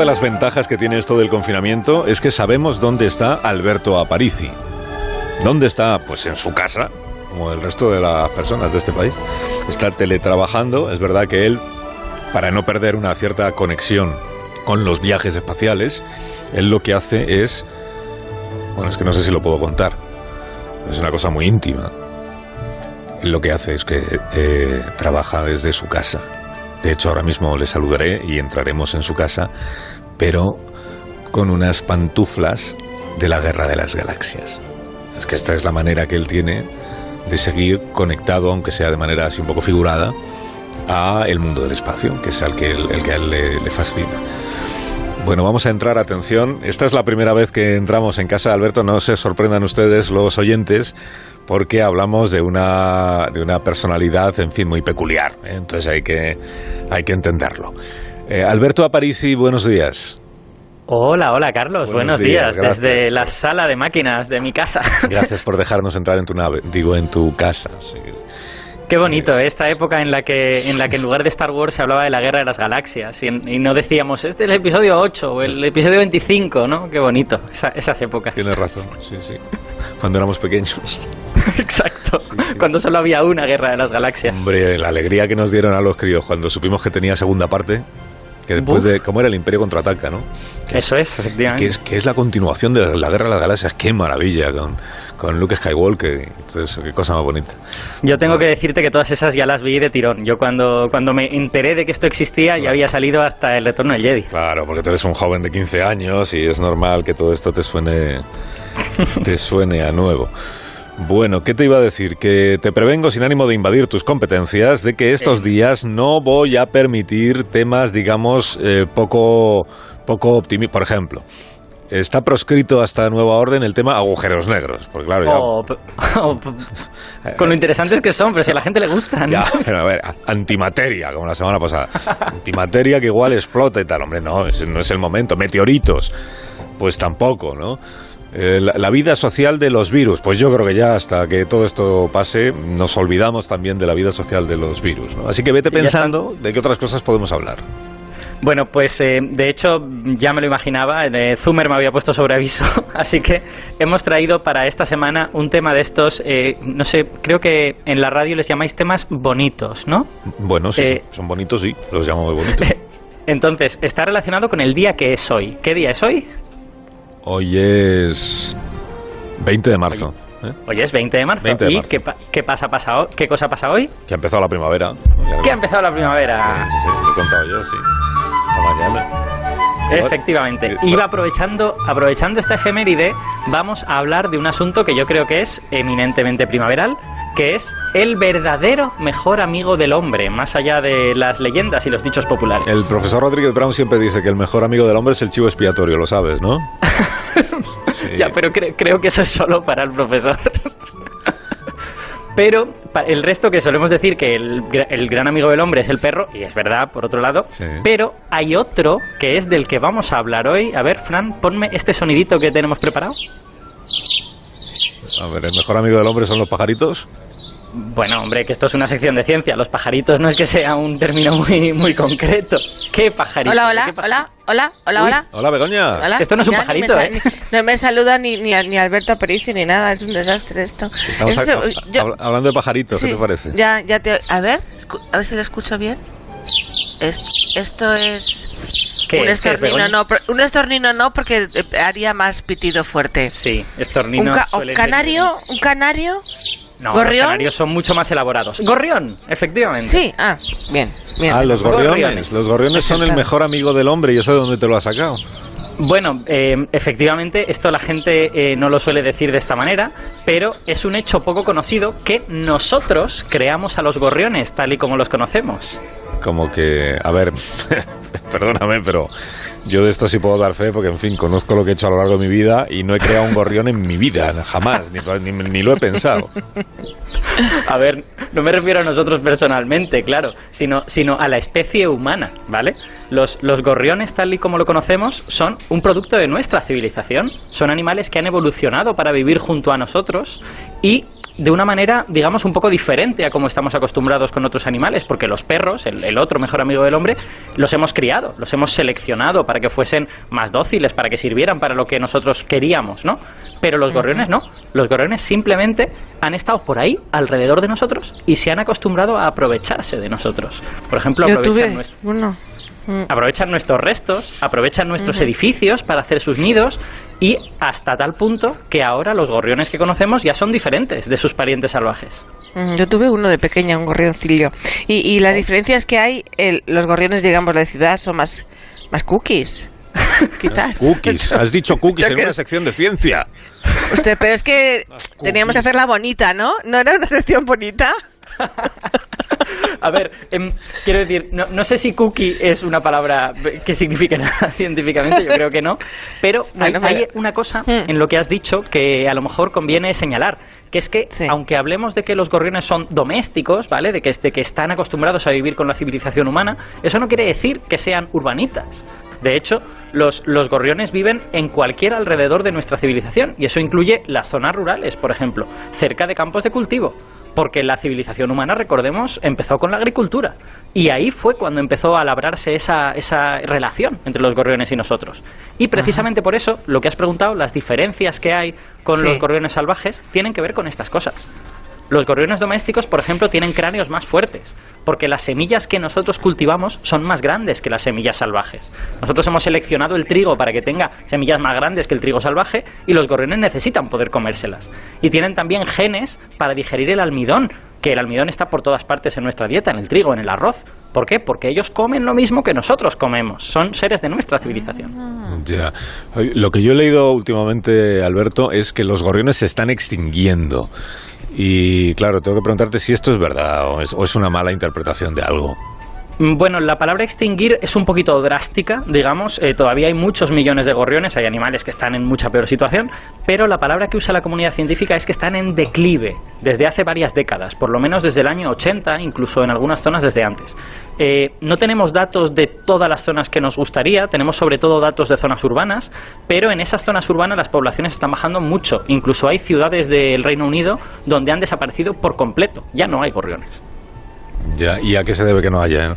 de las ventajas que tiene esto del confinamiento es que sabemos dónde está Alberto Aparici. ¿Dónde está? Pues en su casa, como el resto de las personas de este país. Está teletrabajando. Es verdad que él, para no perder una cierta conexión con los viajes espaciales, él lo que hace es... Bueno, es que no sé si lo puedo contar. Es una cosa muy íntima. Él lo que hace es que eh, trabaja desde su casa. De hecho, ahora mismo le saludaré y entraremos en su casa, pero con unas pantuflas de la Guerra de las Galaxias. Es que esta es la manera que él tiene de seguir conectado, aunque sea de manera así un poco figurada, a el mundo del espacio, que es el que, el que a él le fascina. Bueno, vamos a entrar, atención. Esta es la primera vez que entramos en casa de Alberto. No se sorprendan ustedes, los oyentes, porque hablamos de una, de una personalidad, en fin, muy peculiar. ¿eh? Entonces hay que, hay que entenderlo. Eh, Alberto Aparici, buenos días. Hola, hola Carlos, Buenos buenos, días, días, desde la sala de máquinas de mi casa. Gracias por dejarnos entrar en tu nave, digo, en tu casa. Sí. Qué bonito, ¿eh? esta época en la que en la que en lugar de Star Wars se hablaba de la guerra de las galaxias y, en- y no decíamos, este es el episodio 8 o el episodio 25, ¿no? Qué bonito, esa- esas épocas. Tienes razón, sí, sí. Cuando éramos pequeños. Exacto, sí. cuando solo había una guerra de las galaxias. Hombre, la alegría que nos dieron a los críos cuando supimos que tenía segunda parte, que después Buf. de... ¿Cómo era el Imperio Contraataca, no? Que Eso es, efectivamente. que es, que es la continuación de la Guerra de las Galaxias. ¡Qué maravilla! Con, con Luke Skywalker. Entonces, qué cosa más bonita. Yo tengo que decirte que todas esas ya las vi de tirón. Yo cuando, cuando me enteré de que esto existía ya había salido hasta el retorno del Jedi. Claro, porque tú eres un joven de 15 años y es normal que todo esto te suene, te suene a nuevo. Bueno, ¿qué te iba a decir? Que te prevengo sin ánimo de invadir tus competencias de que estos días no voy a permitir temas, digamos, eh, poco, poco optimistas. Por ejemplo, está proscrito hasta nueva orden el tema agujeros negros. Porque claro, ya... O- o- Oh, con lo interesantes que son, pero si a la gente le gustan. Ya, pero a ver, antimateria, como la semana pasada. Antimateria que igual explota y tal. Hombre, no, no es el momento. Meteoritos, pues tampoco, ¿no? Eh, la, la vida social de los virus, pues yo creo que ya hasta que todo esto pase, nos olvidamos también de la vida social de los virus, ¿no? Así que vete pensando de qué otras cosas podemos hablar. Bueno, pues eh, de hecho ya me lo imaginaba, eh, Zumer me había puesto sobre aviso, así que hemos traído para esta semana un tema de estos, eh, no sé, creo que en la radio les llamáis temas bonitos, ¿no? Bueno, sí, Eh, son- son bonitos, sí, los llamo muy bonitos. Entonces, está relacionado con el día que es hoy. ¿Qué día es hoy? Hoy es 20 de marzo, ¿eh? Hoy es 20 de marzo. 20 de ¿Y qué, pa- qué pasa, pasa qué cosa pasa hoy? que ha empezado la primavera. Que ha empezado la primavera. Sí, sí, sí, lo he contado yo, sí. Mañana. Efectivamente. Eh, Iba aprovechando, aprovechando esta efeméride, vamos a hablar de un asunto que yo creo que es eminentemente primaveral, que es el verdadero mejor amigo del hombre, más allá de las leyendas y los dichos populares. El profesor Rodríguez Brown siempre dice que el mejor amigo del hombre es el chivo expiatorio, lo sabes, ¿no? Sí. Ya, pero cre- creo que eso es solo para el profesor. Pero el resto que solemos decir que el, gra- el gran amigo del hombre es el perro, y es verdad, por otro lado, Sí. pero hay otro que es del que vamos a hablar hoy. A ver, Fran, ponme este sonidito que tenemos preparado. A ver, el mejor amigo del hombre son los pajaritos. Bueno, hombre, que esto es una sección de ciencia. Los pajaritos no es que sea un término muy, muy concreto. ¿Qué pajarito? Hola, ¿Qué hola, hola, hola, hola, Uy. hola. Hola, Begoña. Hola. Esto no es un Ya pajarito, me ¿eh? no me saluda ni, ni, a- ni Alberto Aparici ni nada, es un desastre esto. Estamos Eso, a- yo- habla- hablando de pajaritos, sí, ¿qué te parece? Ya, ya te. A ver, a ver si lo escucho bien. Es- esto es. ¿Qué un estornino, no, un estornino no, porque eh, haría más pitido fuerte. Sí, Un estorninos. ca- o suelen canario, un canario. No, ¿Gorrión? los canarios son mucho más elaborados. Gorrión, efectivamente. Sí, ah, bien, bien. Ah, los gorriones. Gorriones. Los gorriones son el mejor amigo del hombre y eso de dónde te lo has sacado. Bueno, eh, efectivamente, esto la gente eh, no lo suele decir de esta manera, pero es un hecho poco conocido que nosotros creamos a los gorriones tal y como los conocemos. Como que, a ver, perdóname, pero yo de esto sí puedo dar fe porque, en fin, conozco lo que he hecho a lo largo de mi vida y no he creado un gorrión en mi vida, jamás, ni, ni- ni lo he pensado. A ver, no me refiero a nosotros personalmente, claro, sino, sino a la especie humana, ¿vale? Los, los gorriones, tal y como lo conocemos, son un producto de nuestra civilización. Son animales que han evolucionado para vivir junto a nosotros y de una manera, digamos, un poco diferente a como estamos acostumbrados con otros animales, porque los perros, el, otro mejor amigo del hombre, los hemos criado, los hemos seleccionado para que fuesen más dóciles, para que sirvieran para lo que nosotros queríamos, ¿no? Pero los gorriones no. Los gorriones simplemente han estado por ahí, alrededor de nosotros, y se han acostumbrado a aprovecharse de nosotros. Por ejemplo, aprovechan nuestro... Mm. Aprovechan nuestros restos, aprovechan nuestros edificios para hacer sus nidos y hasta tal punto que ahora los gorriones que conocemos ya son diferentes de sus parientes salvajes. Yo tuve uno de pequeña, un gorrioncillo. Y, y la diferencia es que hay, los gorriones, digamos, de ciudad son más, más cookies. Quizás. Cookies. Has dicho cookies en una sección de ciencia. Usted, pero es que teníamos que hacerla bonita, ¿no? ¿No era una sección bonita? A ver, em, quiero decir, no, sé si cookie es una palabra que signifique nada científicamente, yo creo que no, pero hay, una cosa hmm. en lo que has dicho que a lo mejor conviene señalar, que es que aunque hablemos de que los gorriones son domésticos, ¿vale? De que, de que están acostumbrados a vivir con la civilización humana, eso no quiere decir que sean urbanitas. De hecho, los, los, gorriones viven en cualquier alrededor de nuestra civilización y eso incluye las zonas rurales, por ejemplo, cerca de campos de cultivo porque la civilización humana, recordemos, empezó con la agricultura. Y ahí fue cuando empezó a labrarse esa, esa relación entre los gorriones y nosotros. Y precisamente por eso, lo que has preguntado, las diferencias que hay con los gorriones salvajes, tienen que ver con estas cosas. Los gorriones domésticos, por ejemplo, tienen cráneos más fuertes, porque las semillas que nosotros cultivamos son más grandes que las semillas salvajes. Nosotros hemos seleccionado el trigo para que tenga semillas más grandes que el trigo salvaje y los gorriones necesitan poder comérselas. Y tienen también genes para digerir el almidón, que el almidón está por todas partes en nuestra dieta, en el trigo, en el arroz. ¿Por qué? Porque ellos comen lo mismo que nosotros comemos. Son seres de nuestra civilización. Ya. Lo que yo he leído últimamente, Alberto, es que los gorriones se están extinguiendo. Y claro, tengo que preguntarte si esto es verdad o es, una mala interpretación de algo. Mm, bueno, la palabra extinguir es un poquito drástica, digamos. Eh, todavía hay muchos millones de gorriones, hay animales que están en mucha peor situación, pero la palabra que usa la comunidad científica es que están en declive desde hace varias décadas, por lo menos desde el año 80, incluso en algunas zonas desde antes. Eh, no tenemos datos de todas las zonas que nos gustaría, tenemos sobre todo datos de zonas urbanas, pero en esas zonas urbanas las poblaciones están bajando mucho. Incluso hay ciudades del Reino Unido donde han desaparecido por completo, ya no hay gorriones. Ya, ¿y a qué se debe que no haya?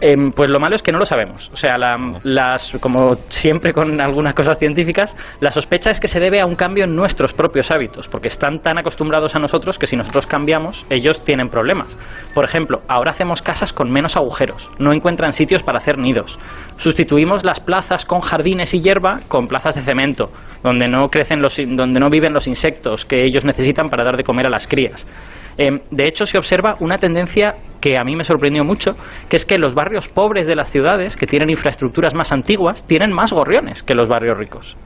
Em, pues lo malo es que no lo sabemos. O sea, las, como siempre con algunas cosas científicas, la sospecha es que se debe a un cambio en nuestros propios hábitos, porque están tan acostumbrados a nosotros que si nosotros cambiamos, ellos tienen problemas. Por ejemplo, ahora hacemos casas con menos agujeros, no encuentran sitios para hacer nidos. Sustituimos las plazas con jardines y hierba con plazas de cemento, donde no crecen los, donde no viven los insectos que ellos necesitan para dar de comer a las crías. Em, de hecho, se observa una tendencia que a mí me sorprendió mucho, que es que los barrios pobres de las ciudades, que tienen infraestructuras más antiguas, tienen más gorriones que los barrios ricos.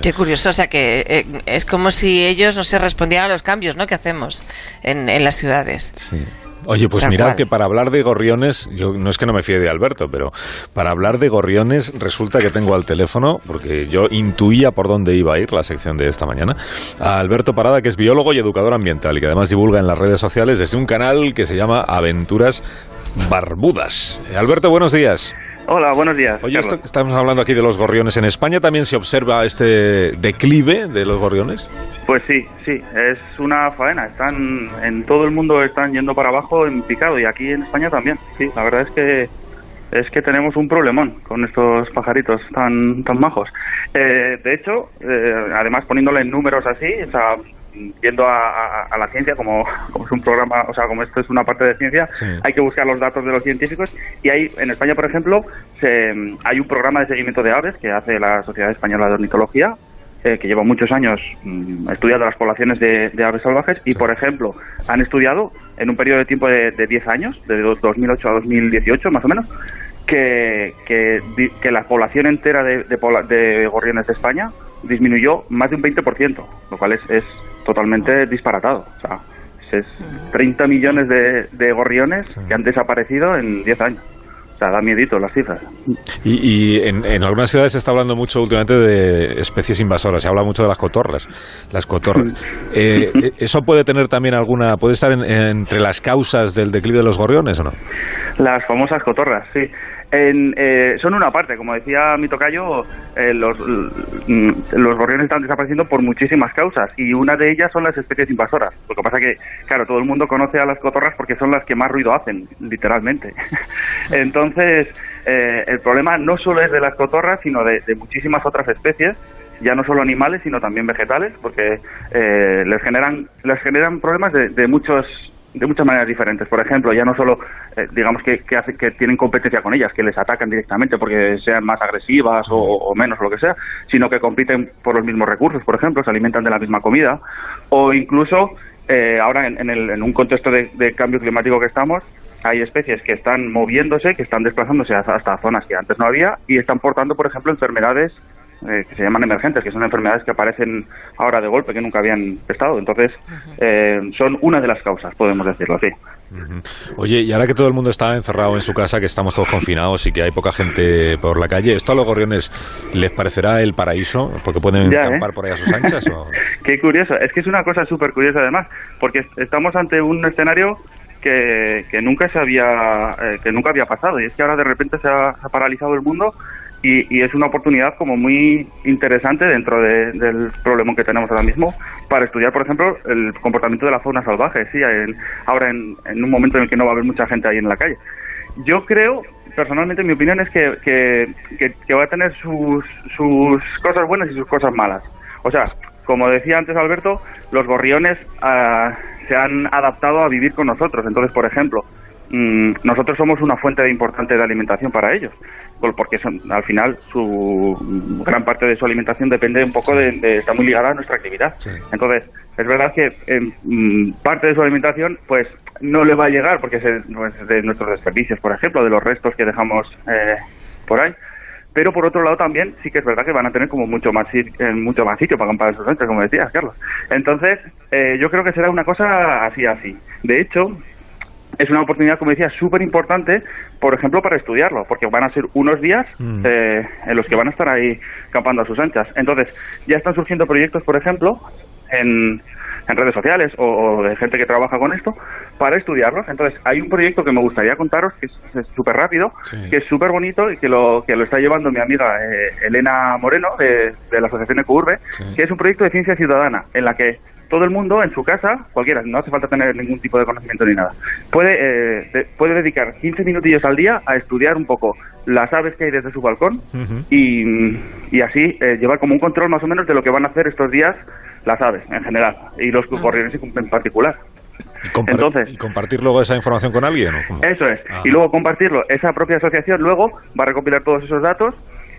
Qué curioso, o sea que eh, es como si ellos no se respondieran a los cambios ¿no? que hacemos en, en las ciudades. Sí. Oye, pues mirad que para hablar de gorriones, yo no es que no me fíe de Alberto, pero para hablar de gorriones resulta que tengo al teléfono, porque yo intuía por dónde iba a ir la sección de esta mañana, a Alberto Parada, que es biólogo y educador ambiental y que además divulga en las redes sociales desde un canal que se llama Aventuras Barbudas. Alberto, buenos días. Hola, buenos días. Oye, estamos hablando aquí de los gorriones. ¿En España también se observa este declive de los gorriones? Pues sí, sí, es una faena. Están en todo el mundo están yendo para abajo en picado y aquí en España también. Sí, la verdad es que es que tenemos un problemón con estos pajaritos tan tan majos. Eh, de hecho, eh, además poniéndole en números así, o sea, yendo a, la ciencia, como, es un programa, o sea, como esto es una parte de ciencia, hay que buscar los datos de los científicos. Y hay, en España, por ejemplo, hay un programa de seguimiento de aves que hace la Sociedad Española de Ornitología, eh, que lleva muchos años mm, estudiando las poblaciones de, aves salvajes y, por ejemplo, han estudiado en un periodo de tiempo de, de 10 años, de 2008 a 2018 más o menos, que, que, la población entera de, de, gorriones de España disminuyó más de un 20%, lo cual es, es totalmente disparatado. O sea, es 30 millones de, de gorriones que han desaparecido en 10 años. O sea, da miedito las cifras. Y, y en, en, algunas ciudades se está hablando mucho últimamente de especies invasoras. Se habla mucho de las cotorras. Las cotorras. Eh, eh, ¿Eso puede tener también alguna, puede estar entre las causas del declive de los gorriones o no? Las famosas cotorras, sí. En, eh, son una parte, como decía mi tocayo, eh, los, mm, los gorriones están desapareciendo por muchísimas causas y una de ellas son las especies invasoras. Lo que pasa que, claro, todo el mundo conoce a las cotorras porque son las que más ruido hacen, literalmente. Entonces, eh, el problema no solo es de las cotorras, sino de, muchísimas otras especies ya no solo animales sino también vegetales porque eh, les generan les generan problemas de, de muchos de muchas maneras diferentes. Por ejemplo, ya no solo, eh, digamos, que, que, hace, que tienen competencia con ellas, que les atacan directamente porque sean más agresivas o, menos o lo que sea, sino que compiten por los mismos recursos, por ejemplo, se alimentan de la misma comida, o incluso eh, ahora en, en, el, en, un contexto de, de, cambio climático que estamos, hay especies que están moviéndose, que están desplazándose hasta zonas que antes no había y están portando, por ejemplo, enfermedades eh, que se llaman emergentes, que son enfermedades que aparecen ahora de golpe, que nunca habían estado. Entonces, eh, son una de las causas, podemos decirlo así. Oye, y ahora que todo el mundo está encerrado en su casa, que estamos todos confinados y que hay poca gente por la calle, ¿esto a los gorriones les parecerá el paraíso? Porque pueden ya, ¿eh? por ahí a sus anchas. ¿o? Qué curioso, es que es una cosa súper curiosa además, porque estamos ante un escenario que, que nunca se había eh, que nunca había pasado y es que ahora de repente se ha, se ha paralizado el mundo y, y, es una oportunidad como muy interesante dentro de, del problema que tenemos ahora mismo para estudiar, por ejemplo, el comportamiento de la fauna salvaje, sí, en, ahora en, un momento en el que no va a haber mucha gente ahí en la calle. Yo creo, personalmente, mi opinión es que, que, va a tener sus, sus cosas buenas y sus cosas malas. O sea, como decía antes Alberto, los gorriones uh, se han adaptado a vivir con nosotros. Entonces, por ejemplo, nosotros somos una fuente importante de alimentación para ellos, porque son, al final su gran parte de su alimentación depende un poco de, de está muy ligada a nuestra actividad. Sí. Entonces, es verdad que eh, parte de su alimentación, pues no le va a llegar porque es de nuestros desperdicios, por ejemplo, de los restos que dejamos eh, por ahí pero por otro lado también sí que es verdad que van a tener como mucho más eh, mucho más sitio para acampar sus anchas, como decías, Carlos. Entonces, eh, yo creo que será una cosa así, así. De hecho, es una oportunidad, como decía, súper importante, por ejemplo, para estudiarlo, porque van a ser unos días mm. eh, en los que van a estar ahí acampando a sus anchas. Entonces, ya están surgiendo proyectos, por ejemplo, en, en redes sociales o, o, de gente que trabaja con esto para estudiarlos. Entonces, hay un proyecto que me gustaría contaros que es súper rápido, sí. que es súper bonito y que lo, que lo está llevando mi amiga eh, Elena Moreno de, de, la Asociación Ecourbe, sí. que es un proyecto de ciencia ciudadana en la que todo el mundo en su casa, cualquiera, no hace falta tener ningún tipo de conocimiento ni nada, puede, eh, de, puede dedicar 15 minutillos al día a estudiar un poco las aves que hay desde su balcón uh -huh. y, y, así eh, llevar como un control más o menos de lo que van a hacer estos días las aves en general y los uh -huh. en particular. ¿Y, Entonces, ¿Y compartir luego esa información con alguien? ¿o eso es. Ah. Y luego compartirlo. Esa propia asociación luego va a recopilar todos esos datos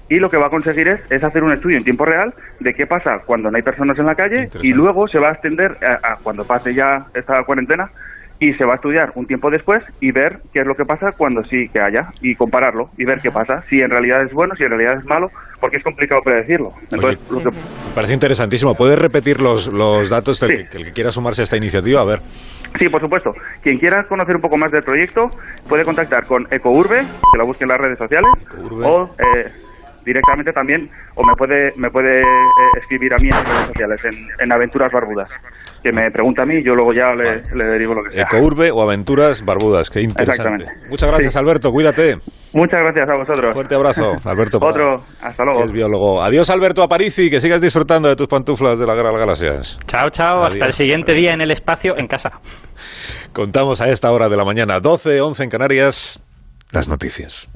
y lo que va a conseguir es, es, hacer un estudio en tiempo real de qué pasa cuando no hay personas en la calle y luego se va a extender a, a, cuando pase ya esta cuarentena y se va a estudiar un tiempo después y ver qué es lo que pasa cuando sí que haya y compararlo y ver qué pasa, si en realidad es bueno, si en realidad es malo, porque es complicado predecirlo. Entonces, Oye, lo que... Me parece interesantísimo. ¿Puedes repetir los, los datos del sí. que, el que quiera sumarse a esta iniciativa? A ver. Sí, por supuesto. Quien quiera conocer un poco más del proyecto puede contactar con Ecourbe, que la busque en las redes sociales, Ecourbe. o... Eh, directamente también o me puede me puede eh, escribir a mí en redes sociales en, en, Aventuras Barbudas que me pregunta a mí y yo luego ya le, le derivo lo que sea. Ecourbe o Aventuras Barbudas qué interesante. Muchas gracias sí. Alberto cuídate. Muchas gracias a vosotros. Fuerte abrazo Alberto otro hasta luego. es biólogo. Adiós Alberto Aparici que sigas disfrutando de tus pantuflas de la guerra de las galaxias. Chao chao adiós. hasta el siguiente día en el espacio en casa. Contamos a esta hora de la mañana 12 11 en Canarias las noticias